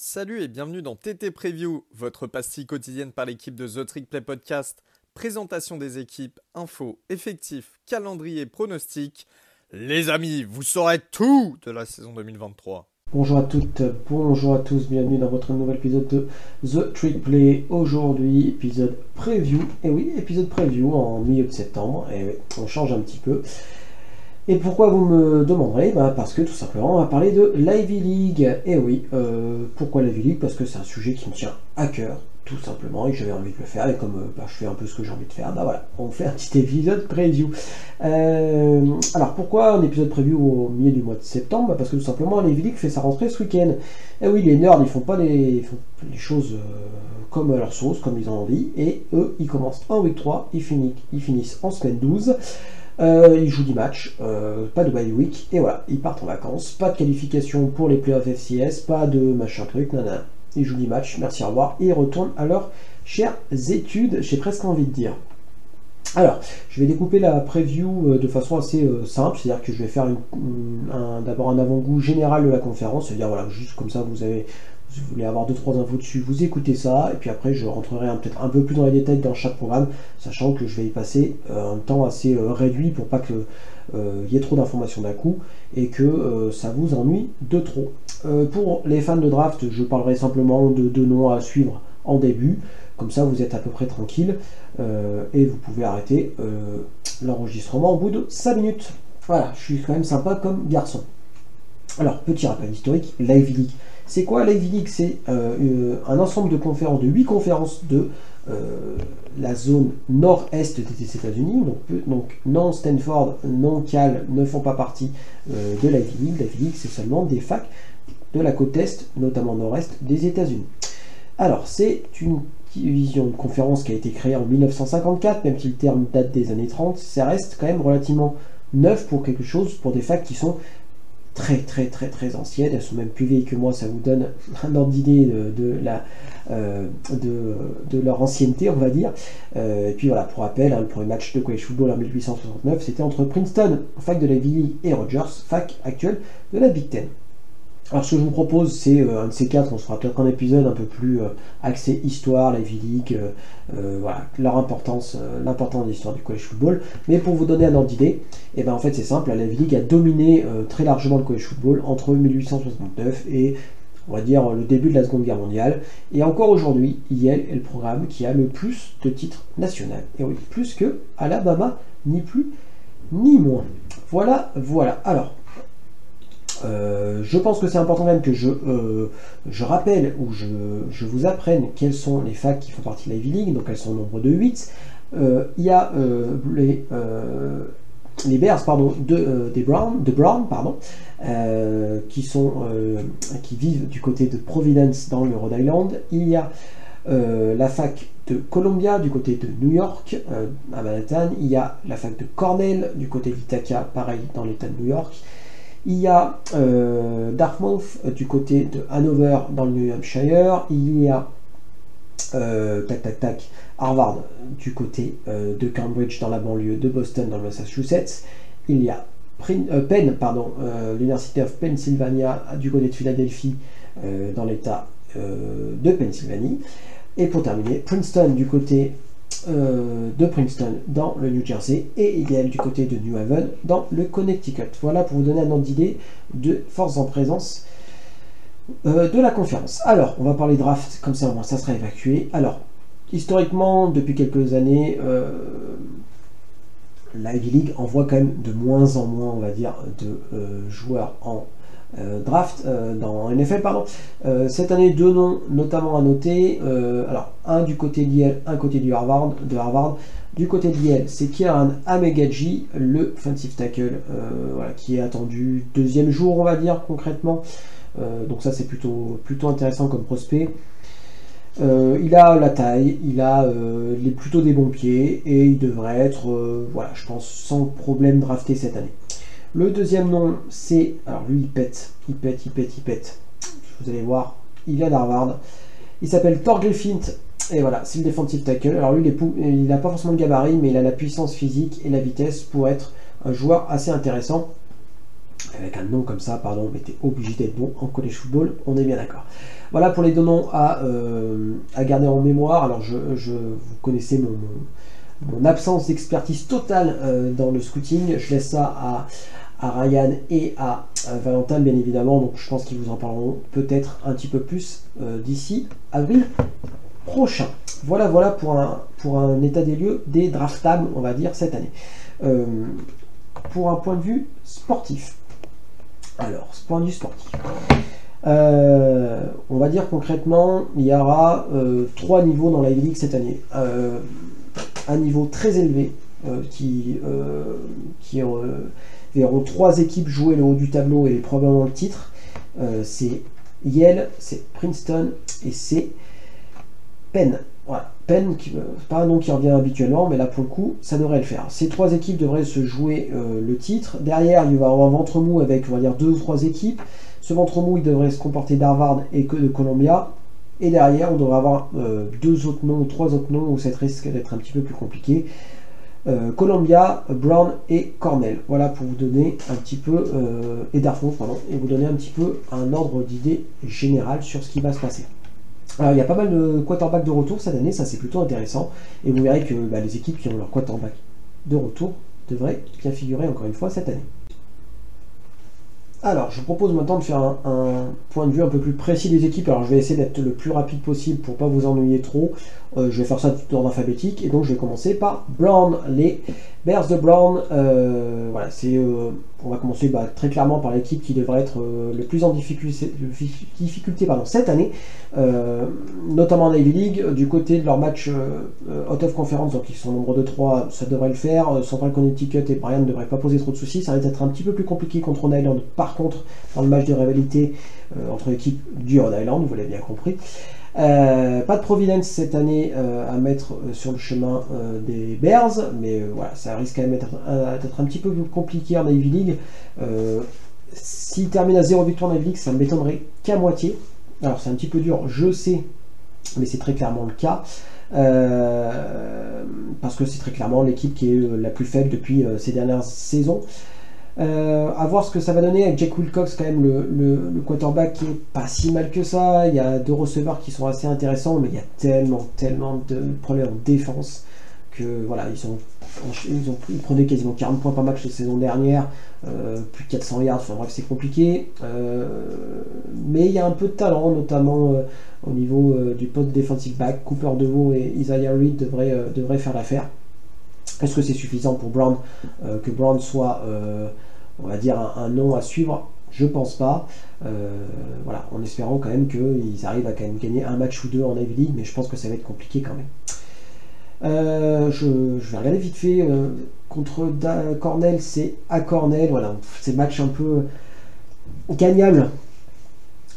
Salut et bienvenue dans TT Preview, votre pastille quotidienne par l'équipe de The Trick Play Podcast. Présentation des équipes, infos, effectifs, calendrier, pronostics. Les amis, vous saurez tout de la saison 2023. Bonjour à toutes, bonjour à tous, bienvenue dans votre nouvel épisode de The Trick Play. Aujourd'hui, épisode preview. Et oui, épisode preview en milieu de septembre. Et on change un petit peu. Et pourquoi vous me demanderez bah Parce que tout simplement, on va parler de l'Ivy League. Et oui, euh, pourquoi l'Ivy League? Parce que c'est un sujet qui me tient à cœur, tout simplement, et j'avais envie de le faire. Et comme euh, bah, je fais un peu ce que j'ai envie de faire, bah voilà, on fait un petit épisode preview. Euh, alors pourquoi un épisode preview au milieu du mois de septembre? Bah, Parce que tout simplement, l'Ivy League fait sa rentrée ce week-end. Et oui, les nerds, ils font pas les, choses comme à leur sauce, comme ils ont envie. Et eux, ils commencent en week 3, ils finissent, ils finissent en semaine 12. Euh, ils jouent 10 matchs, euh, pas de bye week, et voilà, ils partent en vacances. Pas de qualification pour les playoffs FCS, pas de machin truc, nanana. Ils jouent 10 matchs, merci, au revoir, et ils retournent à leurs chères études, j'ai presque envie de dire. Alors, je vais découper la preview euh, de façon assez simple, c'est-à-dire que je vais faire d'abord un avant-goût général de la conférence, c'est-à-dire voilà, juste comme ça vous avez si vous voulez avoir 2-3 infos dessus, vous écoutez ça, et puis après je rentrerai peut-être un peu plus dans les détails dans chaque programme, sachant que je vais y passer euh, un temps assez euh, réduit pour pas qu'il euh, y ait trop d'informations d'un coup, et que ça vous ennuie de trop. pour les fans de draft, je parlerai simplement de deux noms à suivre en début, comme ça vous êtes à peu près tranquille, et vous pouvez arrêter l'enregistrement au bout de 5 minutes. Voilà, je suis quand même sympa comme garçon. Alors, petit rappel historique, Live League c'est quoi League C'est euh, euh, un ensemble de conférences, de 8 conférences de euh, la zone nord-est des États-Unis. Donc, non Stanford, non Cal ne font pas partie de l'Ivy League. L'Ivy League, c'est seulement des facs de la côte est, notamment nord-est des États-Unis. Alors, c'est une division de conférence qui a été créée en 1954, même si le terme date des années 30, ça reste quand même relativement neuf pour quelque chose, pour des facs qui sont très très très très anciennes, elles sont même plus vieilles que moi, ça vous donne un ordre d'idée de, euh, leur ancienneté, on va dire. Euh, et puis voilà, pour rappel, hein, le premier match de college football en 1869, c'était entre Princeton, fac de la Ville, et Rogers, fac actuelle de la Big Ten. Alors ce que je vous propose, c'est euh, un de ces quatre, on se fera peut-être un épisode un peu plus euh, axé histoire, la vie league, euh, voilà, leur importance, l'importance de l'histoire du college football. Mais pour vous donner un ordre d'idée, et eh ben en fait c'est simple, la vie league a dominé très largement le college football entre 1869 et on va dire le début de la Seconde Guerre mondiale. Et encore aujourd'hui, Yale est le programme qui a le plus de titres nationaux. Et oui, plus que Alabama, ni plus ni moins. Voilà, voilà. Alors, euh, je pense que c'est important même que je, euh, je rappelle ou je, vous apprenne quelles sont les facs qui font partie de la Ivy League, donc elles sont au nombre de 8. Euh, il y a les, les Bears pardon, de, des Brown, Brown pardon, qui, sont, qui vivent du côté de Providence dans le Rhode Island. Il y a la fac de Columbia du côté de New York, à Manhattan. Il y a la fac de Cornell du côté d'Ithaca, pareil dans l'État de New York. Il y a euh, Dartmouth euh, du côté de Hanover dans le New Hampshire. Il y a euh, tac tac tac Harvard du côté de Cambridge dans la banlieue de Boston dans le Massachusetts. Il y a Penn, pardon, l'University of Pennsylvania du côté de Philadelphie dans l'État de Pennsylvanie. Et pour terminer, Princeton du côté euh, de Princeton dans le New Jersey et il y a du côté de New Haven dans le Connecticut. Voilà pour vous donner un ordre d'idée de force en présence euh, de la conférence. Alors, on va parler draft, comme ça au moins ça sera évacué. Alors, historiquement, depuis quelques années, euh, la Ivy League envoie quand même de moins en moins, on va dire, de joueurs en euh, draft euh, dans NFL pardon. Euh, cette année deux noms notamment à noter. alors un du côté d'Yale, un côté du Harvard, de Harvard. Du côté de c'est Kieran Amegaji, le offensive tackle, voilà, qui est attendu deuxième jour on va dire concrètement. donc ça c'est plutôt, plutôt intéressant comme prospect. il a la taille, il a plutôt des bons pieds et il devrait être, voilà, je pense, sans problème drafté cette année. Le deuxième nom, c'est. Alors lui, il pète, il pète, il pète, il pète. Vous allez voir, il vient d'Harvard. Il s'appelle Thor Griffin. Et voilà, c'est le defensive tackle. Alors lui, il n'a pas forcément le gabarit, mais il a la puissance physique et la vitesse pour être un joueur assez intéressant. avec un nom comme ça, pardon, mais t'es obligé d'être bon en college football, on est bien d'accord. Voilà pour les deux noms à, à garder en mémoire. Alors, je, vous connaissez mon absence d'expertise totale dans le scouting. Je laisse ça à, à Ryan et à, Valentin, bien évidemment. Donc, je pense qu'ils vous en parleront peut-être un petit peu plus d'ici avril prochain. Voilà, voilà pour un, pour un état des lieux des draftables, on va dire, cette année. Euh, pour un point de vue sportif. Alors, ce point de vue sportif. Euh, on va dire concrètement, il y aura euh, trois niveaux dans la League cette année. Un niveau très élevé qui, qui verront trois équipes jouer le haut du tableau et probablement le titre. c'est Yale, c'est Princeton et c'est Penn. Voilà. Penn, qui, euh, pas un nom qui revient habituellement, mais là pour le coup, ça devrait le faire. Ces trois équipes devraient se jouer euh, le titre. Derrière, il va y avoir un ventre mou avec, on va dire, deux ou trois équipes. Ce ventre mou, il devrait se comporter d'Harvard et que de Columbia. Et derrière, on devrait avoir euh, deux autres noms ou trois autres noms où ça risque d'être un petit peu plus compliqué. Columbia, Brown et Cornell. Voilà pour vous donner un petit peu, et Dartmouth, pardon, et vous donner un petit peu un ordre d'idée général sur ce qui va se passer. Alors, il y a pas mal de quarterbacks de retour cette année, ça c'est plutôt intéressant. Et vous verrez que bah, les équipes qui ont leur quarterback de retour devraient bien figurer encore une fois cette année. Alors, je vous propose maintenant de faire un, point de vue un peu plus précis des équipes. Alors, je vais essayer d'être le plus rapide possible pour ne pas vous ennuyer trop. Euh, je vais faire ça tout ordre alphabétique. Et donc, je vais commencer par Brown, les Bears de Brown. Euh, voilà, c'est, euh, on va commencer bah, très clairement par l'équipe qui devrait être le plus en difficulté, cette année, notamment en Navy League. Du côté de leur match out of conference, donc ils sont nombre de 3, ça devrait le faire. Central Connecticut et Brian ne devraient pas poser trop de soucis. Ça va être un petit peu plus compliqué contre Rhode Island. Par contre, dans le match de rivalité entre l'équipe du Rhode Island, vous l'avez bien compris. Euh, pas de Providence cette année euh, à mettre euh, sur le chemin des Bears, mais voilà, ça risque quand même d'être un, petit peu plus compliqué en Ivy League. S'il termine à 0 victoire en Ivy League, ça ne m'étonnerait qu'à moitié. Alors c'est un petit peu dur, je sais, mais c'est très clairement le cas. parce que c'est très clairement l'équipe qui est la plus faible depuis ces dernières saisons. Euh, à voir ce que ça va donner avec Jack Wilcox, quand même, le, quarterback qui est pas si mal que ça. Il y a deux receveurs qui sont assez intéressants, mais il y a tellement, tellement de problèmes en défense que voilà, ils, sont, ils, ont, ils prenaient quasiment 40 points par match la saison dernière, euh, plus de 400 yards, enfin bref, c'est compliqué. Euh, mais il y a un peu de talent, notamment au niveau du poste defensive back. Cooper DeVoe et Isaiah Reed devraient, devraient faire l'affaire. Est-ce que c'est suffisant pour Brown que Brown soit on va dire, un, nom à suivre? Je pense pas. Euh, voilà, en espérant quand même qu'ils arrivent à quand même gagner un match ou deux en Ivy League, mais je pense que ça va être compliqué quand même. Euh, je, vais regarder vite fait. Euh, contre Cornell, c'est à Cornell. Voilà, c'est match un peu gagnable.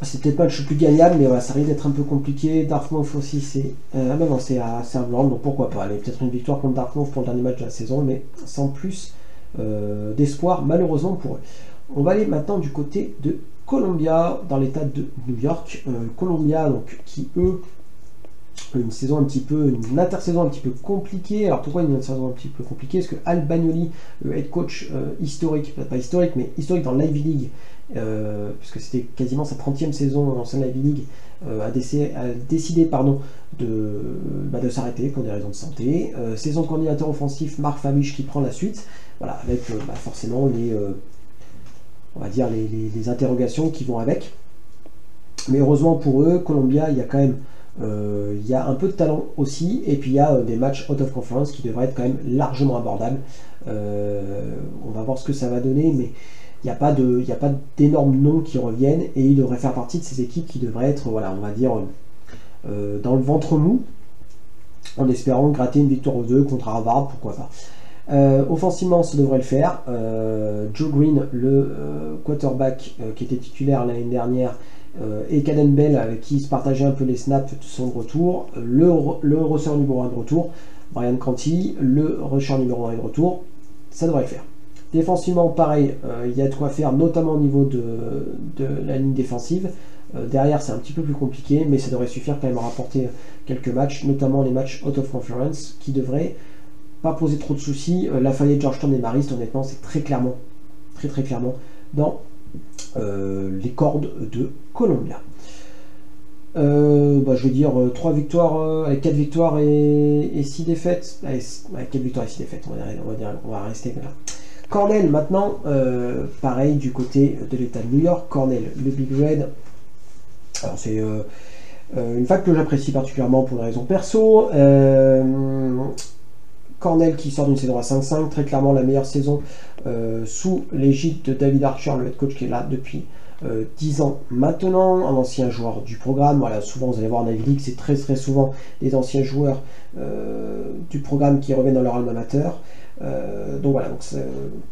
C'est peut-être pas le plus gagnable, mais ça risque d'être un peu compliqué. Dartmouth aussi, c'est. ah non, c'est à Servland, donc pourquoi pas. Allez, peut-être une victoire contre Dartmouth pour le dernier match de la saison, mais sans plus euh, d'espoir malheureusement pour eux. On va aller maintenant du côté de Columbia dans l'état de New York. Euh, Columbia qui eux une saison un petit peu, une intersaison un petit peu compliquée. Alors pourquoi une intersaison un petit peu compliquée? Parce que Al Bagnoli, le head coach euh, historique, pas historique, mais historique dans l'Ivy League, puisque c'était quasiment sa 30e saison dans la Ivy League, a, décidé, pardon, de, bah, de s'arrêter pour des raisons de santé. saison de offensif, Marc Fabiche qui prend la suite. Voilà, avec euh, bah, forcément les, euh, on va dire les, interrogations qui vont avec. Mais heureusement pour eux, Columbia, il y a quand même euh, il y a un peu de talent aussi, et puis il y a des matchs out of conference qui devraient être quand même largement abordables. on va voir ce que ça va donner, mais il n'y a pas d'énormes noms qui reviennent, et ils devraient faire partie de ces équipes qui devraient être, voilà, on va dire, dans le ventre mou, en espérant gratter une victoire aux deux contre Harvard, pourquoi pas. Euh, offensivement, ça devrait le faire. Euh, Joe Green, le euh, quarterback qui était titulaire l'année dernière, et Caden Bell, avec qui il se partageait un peu les snaps de son retour. Le, le numéro 1 de retour, Brian Canty, le rusher numéro 1 de retour. Ça devrait le faire. Défensivement, pareil, il y a de quoi faire, notamment au niveau de, de la ligne défensive. derrière, c'est un petit peu plus compliqué, mais ça devrait suffire quand même à rapporter quelques matchs, notamment les matchs out of conference, qui devraient poser trop de soucis. Euh, Lafayette, Georgetown et Marist, honnêtement, c'est très clairement, très très clairement dans les cordes de Columbia. Bah, je vais dire 3 victoires, avec 4 victoires et, 6 défaites. Allez, 4 victoires et 6 défaites, on va, dire, on va rester là. Cornell maintenant, pareil du côté de l'État de New York, Cornell, le Big Red. Alors c'est euh, une fac que j'apprécie particulièrement pour des raisons perso. Euh, Cornell qui sort d'une saison à 5-5, très clairement la meilleure saison euh, sous l'égide de David Archer, le head coach qui est là depuis 10 ans maintenant, un ancien joueur du programme. Voilà, souvent vous allez voir en Ivy League, c'est très très souvent des anciens joueurs du programme qui reviennent dans leur alma mater. donc voilà, donc,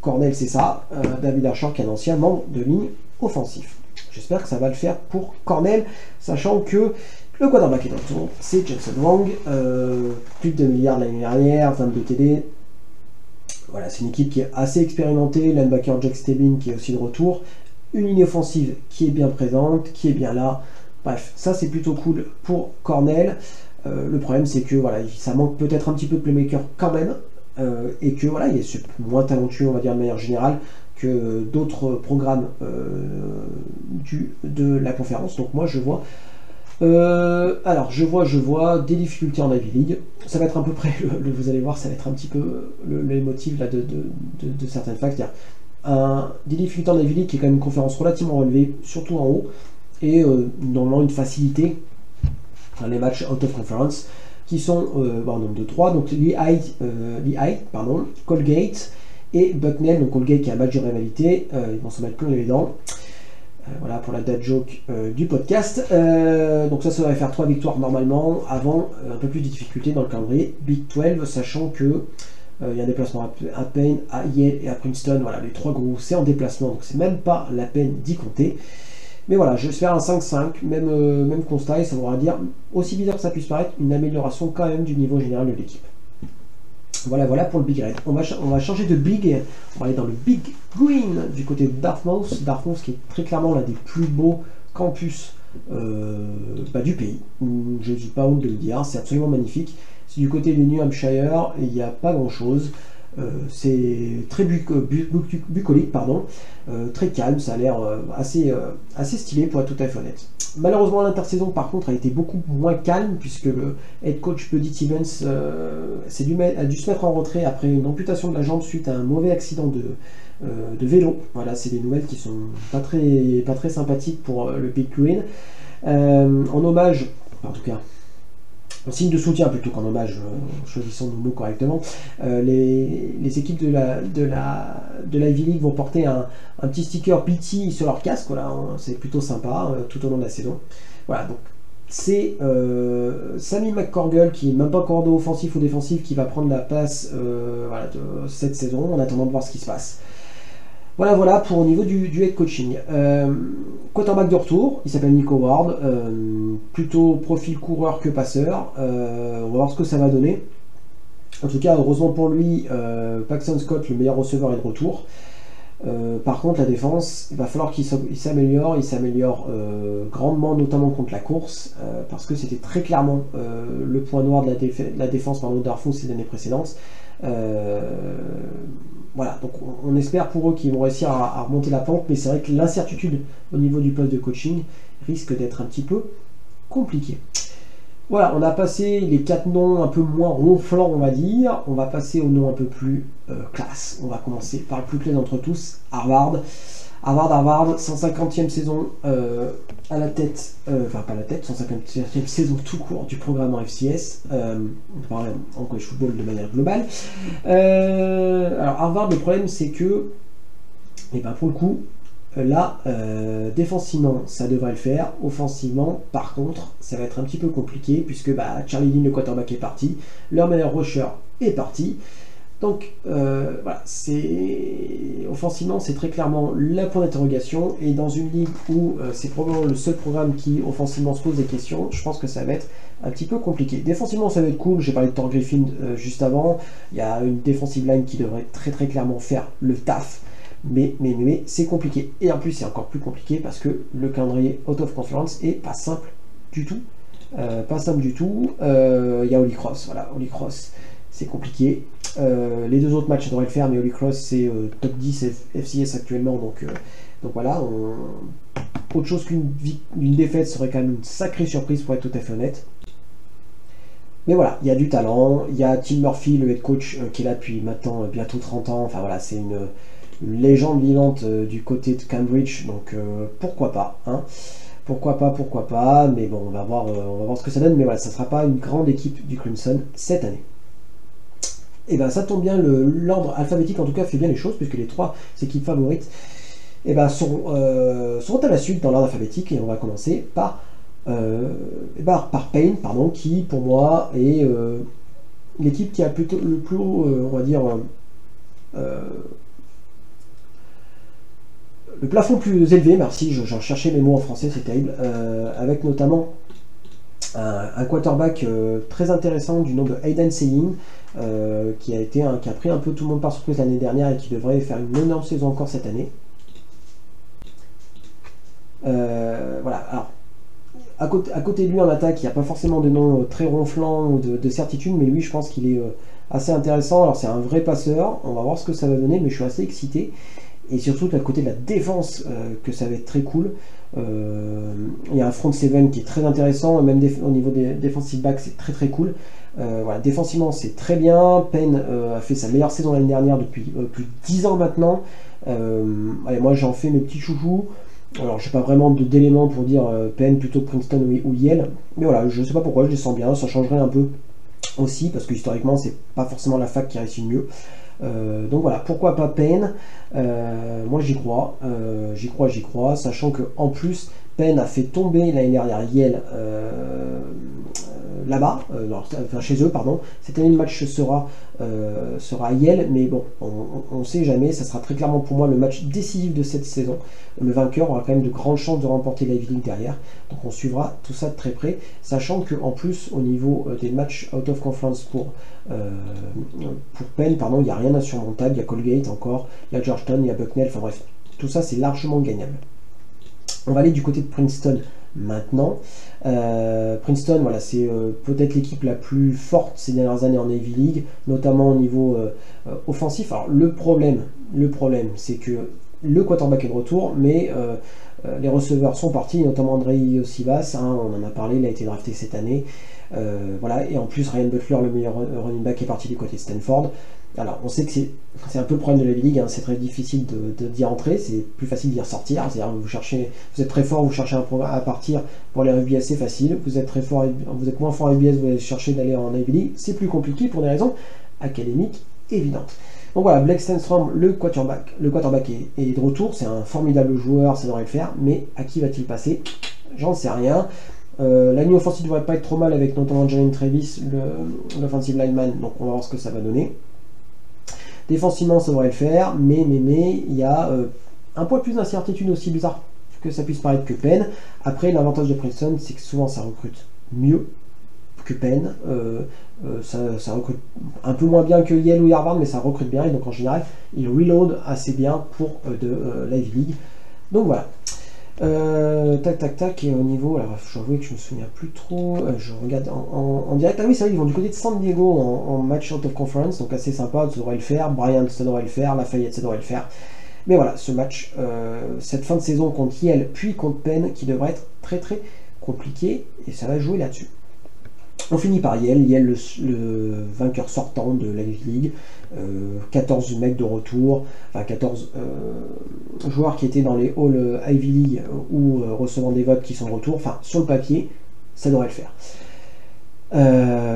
Cornell c'est ça, David Archer qui est un ancien membre de ligne offensif. J'espère que ça va le faire pour Cornell, sachant que le quarterback est en tour, c'est Jackson Wang, euh, plus de 2 milliards l'année dernière, 22 TD. Voilà, c'est une équipe qui est assez expérimentée, linebacker Jack Stebbin qui est aussi de retour, une ligne offensive qui est bien présente, qui est bien là. Bref, ça c'est plutôt cool pour Cornell. Euh, le problème c'est que voilà, ça manque peut-être un petit peu de playmaker quand même, euh, et que voilà, il est moins talentueux, on va dire de manière générale, que d'autres programmes de la conférence. Donc moi je vois euh, alors, je vois, je vois des difficultés en Ivy League. Ça va être à peu près, le, vous allez voir, ça va être un petit peu les motifs là, de, certaines facs. Des difficultés en Ivy League qui est quand même une conférence relativement relevée, surtout en haut, et euh, normalement une facilité dans les matchs out of conference qui sont euh, bon, nombre de 3. Donc, Lehigh, euh, pardon, Colgate et Bucknell. Donc, Colgate qui a un match de rivalité, ils vont se mettre plein les dents. Euh, voilà pour la date joke euh, du podcast. Euh, donc ça, ça devrait faire trois victoires normalement, avant un peu plus de difficultés dans le calendrier Big 12, sachant que il y a un déplacement à, Payne, à Yale et à Princeton. Voilà, les trois gros, c'est en déplacement, donc c'est même pas la peine d'y compter. Mais voilà, j'espère un 5-5, même, même constat, et ça voudra dire, aussi bizarre que ça puisse paraître, une amélioration quand même du niveau général de l'équipe. Voilà, voilà pour le Big Red. On va, changer de Big, on va aller dans le Big Green du côté de Dartmouth. Dartmouth qui est très clairement l'un des plus beaux campus euh, bah, du pays. Je ne suis pas honte de le dire, c'est absolument magnifique. Du côté du New Hampshire, il n'y a pas grand chose. Euh, c'est très bucolique, pardon, euh, très calme, ça a l'air assez, stylé pour être tout à fait honnête. Malheureusement, l'intersaison, par contre, a été beaucoup moins calme puisque le head coach Buddy Stevens euh, a dû se mettre en retrait après une amputation de la jambe suite à un mauvais accident de, euh, vélo. Voilà, c'est des nouvelles qui sont pas très, sympathiques pour euh, le Big Green. en hommage, en tout cas, en signe de soutien plutôt qu'en hommage, euh, choisissons nos mots correctement, euh, les, équipes de la, de, la, de la League vont porter un, petit sticker PT sur leur casque, voilà, c'est plutôt sympa euh, tout au long de la saison. Voilà, donc c'est Sammy McCorgle qui est même pas coordonné offensif ou défensif qui va prendre la place de cette saison en attendant de voir ce qui se passe. Voilà, voilà pour au niveau du, head coaching. Euh, quarterback de retour, il s'appelle Nico Ward, euh, plutôt profil coureur que passeur. Euh, on va voir ce que ça va donner. En tout cas, heureusement pour lui, euh, Paxton Scott, le meilleur receveur, est de retour. par contre, la défense, il va falloir qu'il s'améliore. Il s'améliore grandement, notamment contre la course, parce que c'était très clairement le point noir de la, défense par Darfou ces années précédentes voilà, donc on, espère pour eux qu'ils vont réussir à, remonter la pente, mais c'est vrai que l'incertitude au niveau du poste de coaching risque d'être un petit peu compliqué. Voilà, on a passé les quatre noms un peu moins ronflants, on va dire. On va passer aux noms un peu plus euh, classe. On va commencer par le plus clair d'entre tous, Harvard. Harvard, Harvard, 150e saison euh, à la tête, euh, enfin pas la tête, 150e saison tout court du programme en FCS, euh, en college football de manière globale. Euh, alors Harvard, le problème c'est que, et eh ben pour le coup, là, défensivement, ça devrait le faire. Offensivement, par contre, ça va être un petit peu compliqué puisque bah, Charlie Dean, le quarterback, est parti. Leur meilleur rusher est parti. Donc euh, voilà, c'est offensivement c'est très clairement la point d'interrogation et dans une ligue où euh, c'est probablement le seul programme qui offensivement se pose des questions, je pense que ça va être un petit peu compliqué. Défensivement ça va être cool, j'ai parlé de Thor Griffin euh, juste avant, il y a une defensive line qui devrait très très clairement faire le taf, mais, mais, mais, c'est compliqué. Et en plus c'est encore plus compliqué parce que le calendrier out of conference est pas simple du tout. pas simple du tout. Il y a Holy Cross, voilà, Holy Cross c'est compliqué. Euh, les deux autres matchs, ça devrait le faire, mais Holy Cross, c'est euh, top 10 FCS actuellement, donc euh, voilà, autre chose qu'une défaite serait quand même une sacrée surprise pour être tout à fait honnête. Mais voilà, il y a du talent, il y a Tim Murphy, le head coach, qui est là depuis maintenant bientôt 30 ans. Enfin voilà, c'est une, légende vivante du côté de Cambridge, donc pourquoi pas. Hein pourquoi pas, pourquoi pas, mais bon, on va voir, on va voir ce que ça donne. Mais voilà, ça ne sera pas une grande équipe du Crimson cette année. Et eh bien ça tombe bien, l'ordre alphabétique en tout cas fait bien les choses, puisque les trois équipes favorites et eh ben, seront, euh, seront, à la suite dans l'ordre alphabétique, et on va commencer par, euh, ben, par Payne, pardon, qui pour moi est l'équipe qui a plutôt le plus haut, on va dire, le plafond plus élevé, merci, j'en cherchais mes mots en français, c'est terrible, euh, avec notamment un, quarterback euh, très intéressant du nom de Hayden Seying, euh, qui, a été qui a pris un peu tout le monde par surprise l'année dernière et qui devrait faire une énorme saison encore cette année. voilà, alors, à côté, à côté, de lui en attaque, il n'y a pas forcément de nom très ronflant ou de, de certitude, mais lui, je pense qu'il est assez intéressant. Alors, c'est un vrai passeur, on va voir ce que ça va donner, mais je suis assez excité et surtout à côté de la défense euh, que ça va être très cool. Euh, il y a un front seven qui est très intéressant, même au niveau des defensive backs c'est très très cool. Euh, voilà, défensivement c'est très bien. Penn a fait sa meilleure saison l'année dernière depuis plus de 10 ans maintenant. moi j'en fais mes petits chouchous. Alors, je n'ai pas vraiment d'éléments pour dire Penn plutôt que Princeton ou, Yale, mais voilà, je sais pas pourquoi, je les sens bien, ça changerait un peu aussi, parce que historiquement, c'est pas forcément la fac qui réussit mieux. Euh, donc voilà, pourquoi pas Penn euh, Moi j'y crois, euh, j'y crois, j'y crois, sachant que en plus Penn a fait tomber l'année dernière Yale là-bas, enfin chez eux, pardon. Cette année le match sera, sera à Yale, mais bon, on ne sait jamais. Ça sera très clairement pour moi le match décisif de cette saison. Le vainqueur aura quand même de grandes chances de remporter la League derrière. Donc on suivra tout ça de très près, sachant que en plus au niveau des matchs out of conference pour euh, pour Penn, pardon, il n'y a rien d'insurmontable. Il y a Colgate encore, il y a Georgetown, il y a Bucknell. Enfin bref, tout ça c'est largement gagnable. On va aller du côté de Princeton maintenant. Euh, Princeton, voilà, c'est euh, peut-être l'équipe la plus forte ces dernières années en Ivy League, notamment au niveau offensif. Alors le problème, le problème, c'est que le quarterback est de retour, mais les receveurs sont partis, notamment Andrei Sivas, hein, on en a parlé, il a été drafté cette année. Euh, voilà, et en plus, Ryan Butler, le meilleur running back, est parti du côté de Stanford. Alors, on sait que c'est un peu le problème de la ligue, hein. c'est très difficile d'y entrer, c'est plus facile d'y ressortir. C'est-à-dire, vous vous êtes très fort, vous cherchez un à partir pour en UBS, c'est facile. Vous êtes très fort, vous êtes moins fort en UBS, vous allez chercher d'aller en Ivy League, c'est plus compliqué pour des raisons académiques évidentes. Donc voilà, Blake Stenstrom, le quarterback, le quarterback est, de retour, c'est un formidable joueur, ça devrait le faire, mais à qui va-t-il passer? J'en sais rien. Euh, la ligne offensive devrait pas être trop mal avec notamment Jalen Travis, l'offensive lineman, donc on va voir ce que ça va donner. Défensivement, ça devrait le faire, mais mais il y a euh, un point plus d'incertitude aussi bizarre que ça puisse paraître que Penn. Après, l'avantage de Princeton, c'est que souvent ça recrute mieux que Penn. Euh, ça, recrute un peu moins bien que Yale ou Harvard, mais ça recrute bien et donc en général, il reload assez bien pour de la League. Donc voilà. Euh, tac, tac, tac, et au niveau, alors je que je me souviens plus trop, euh, je regarde en, direct, ah oui, c'est vrai, ils vont du côté de San Diego en, match out of conference, donc assez sympa, ça devrait le faire, Bryant, ça devrait le faire, Lafayette, ça devrait le faire. Mais voilà, ce match, euh, cette fin de saison contre Yale, puis contre Penn, qui devrait être très très compliqué, et ça va jouer là-dessus. On finit par Yale, Yale le, vainqueur sortant de la League, 14 euh, mecs de retour, enfin 14 euh, joueurs qui étaient dans les halls Ivy League ou euh, recevant des votes qui sont de retour, enfin sur le papier, ça devrait le faire.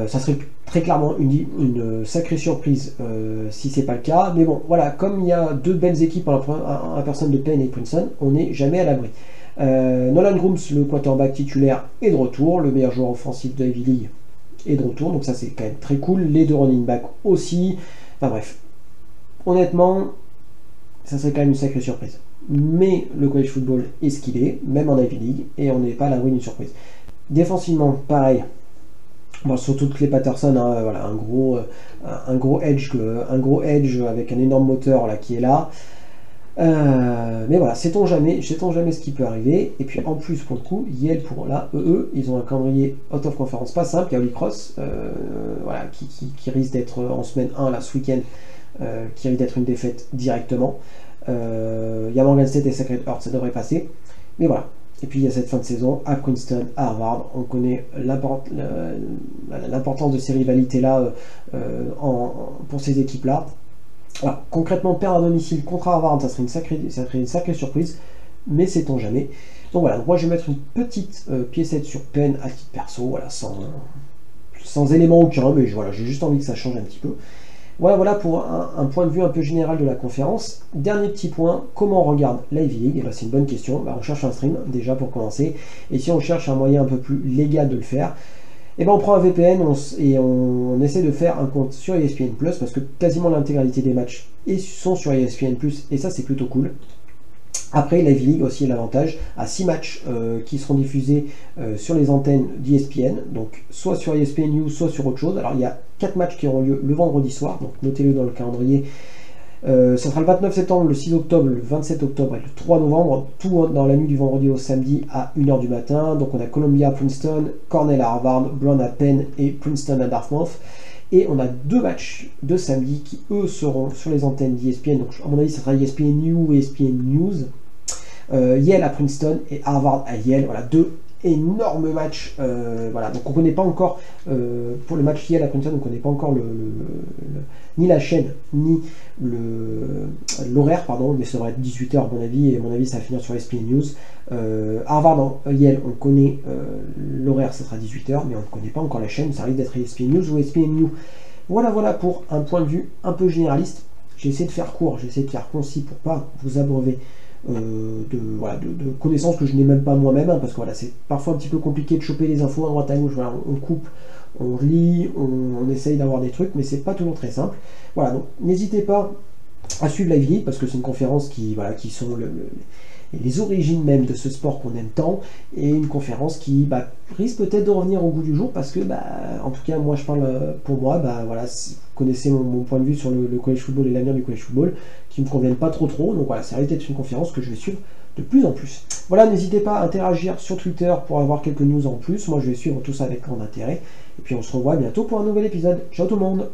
ça serait très clairement une, sacrée surprise si c'est pas le cas, mais bon, voilà, comme il y a deux belles équipes en la, personne de Penn et Princeton, on n'est jamais à l'abri. Nolan Grooms, le quarterback titulaire, est de retour, le meilleur joueur offensif de Ivy League est de retour, donc ça c'est quand même très cool. Les deux running backs aussi. Enfin bref, honnêtement, ça serait quand même une sacrée surprise. Mais le college football est ce qu'il est, même en Ivy League, et on n'est pas à l'abri d'une surprise. Défensivement, pareil. Surtout que les Patterson, hein, un gros, euh, un gros edge, un gros edge avec un énorme moteur là qui est là. Euh, mais voilà, sait-on jamais, sait-on jamais ce qui peut arriver. Et puis en plus, pour le coup, Yale pour la EE, ils ont un calendrier out of conference pas simple. Il y a euh, voilà, qui, risque d'être en semaine 1 là ce week-end, euh, qui risque d'être une défaite directement. Il y a Morgan State et Sacred Heart, ça devrait passer. Mais voilà. Et puis il y a cette fin de saison à Princeton, à Harvard. On connaît l'importance de ces rivalités-là pour ces équipes-là. Concrètement, perdre à domicile contre Harvard, ça serait une sacrée, sacrée surprise, mais sait-on jamais. Donc voilà, moi je vais mettre une petite euh, piécette sur peine à titre perso, voilà, sans, sans élément aucun, mais voilà, j'ai juste envie que ça change un petit peu. Voilà, voilà pour un, point de vue un peu général de la conférence. Dernier petit point, comment on regarde l'Ivy League? Eh ben, C'est une bonne question. Bah, on cherche un stream déjà pour commencer. Et si on cherche un moyen un peu plus légal de le faire, eh ben, on prend un VPN et on, essaie de faire un compte sur ESPN Plus parce que quasiment l'intégralité des matchs sont sur ESPN Plus et ça c'est plutôt cool. Après, la League aussi l'avantage à 6 matchs euh, qui seront diffusés euh, sur les antennes d'ESPN, donc soit sur ESPN News, soit sur autre chose. Alors il y a 4 matchs qui auront lieu le vendredi soir, donc notez-le dans le calendrier. Euh, ce sera le 29 septembre, le 6 octobre, le 27 octobre et le 3 novembre, tout dans la nuit du vendredi au samedi à 1h du matin. Donc on a Columbia Princeton, Cornell à Harvard, Brown à Penn et Princeton à Dartmouth. Et on a deux matchs de samedi qui eux seront sur les antennes d'ESPN. Donc à mon avis, ça sera ESPN News et ESPN News. Euh, Yale à Princeton et Harvard à Yale. Voilà, deux énormes matchs. Euh, voilà, donc on connaît pas encore, euh, pour le match Yale à Princeton, on ne connaît pas encore le, ni la chaîne, ni l'horaire, pardon, mais ça devrait être 18h à mon avis, et mon avis ça va finir sur ESPN News. Harvard, Yale, on connaît l'horaire, ça sera 18h, mais on ne connaît pas encore la chaîne, ça risque d'être ESPN News ou ESPN News. Voilà, voilà pour un point de vue un peu généraliste. J'ai essayé de faire court, j'ai essayé de faire concis pour pas vous abreuver euh, de, connaissances que je n'ai même pas moi-même, hein, parce que voilà, c'est parfois un petit peu compliqué de choper les infos à droite à gauche. On, coupe, on lit, on, essaye d'avoir des trucs, mais c'est pas toujours très simple. Voilà, donc n'hésitez pas à suivre la vie, parce que c'est une conférence qui, voilà, qui sont le les origines même de ce sport qu'on aime tant, et une conférence qui bah, risque peut-être de revenir au goût du jour parce que, bah, en tout cas, moi je parle euh, pour moi, bah, voilà, vous connaissez mon, point de vue sur le, college football et l'avenir du college football, qui ne me conviennent pas trop trop, donc voilà, ça risque d'être une conférence que je vais suivre de plus en plus. Voilà, n'hésitez pas à interagir sur Twitter pour avoir quelques news en plus, moi je vais suivre tout ça avec grand intérêt, et puis on se revoit bientôt pour un nouvel épisode. Ciao tout le monde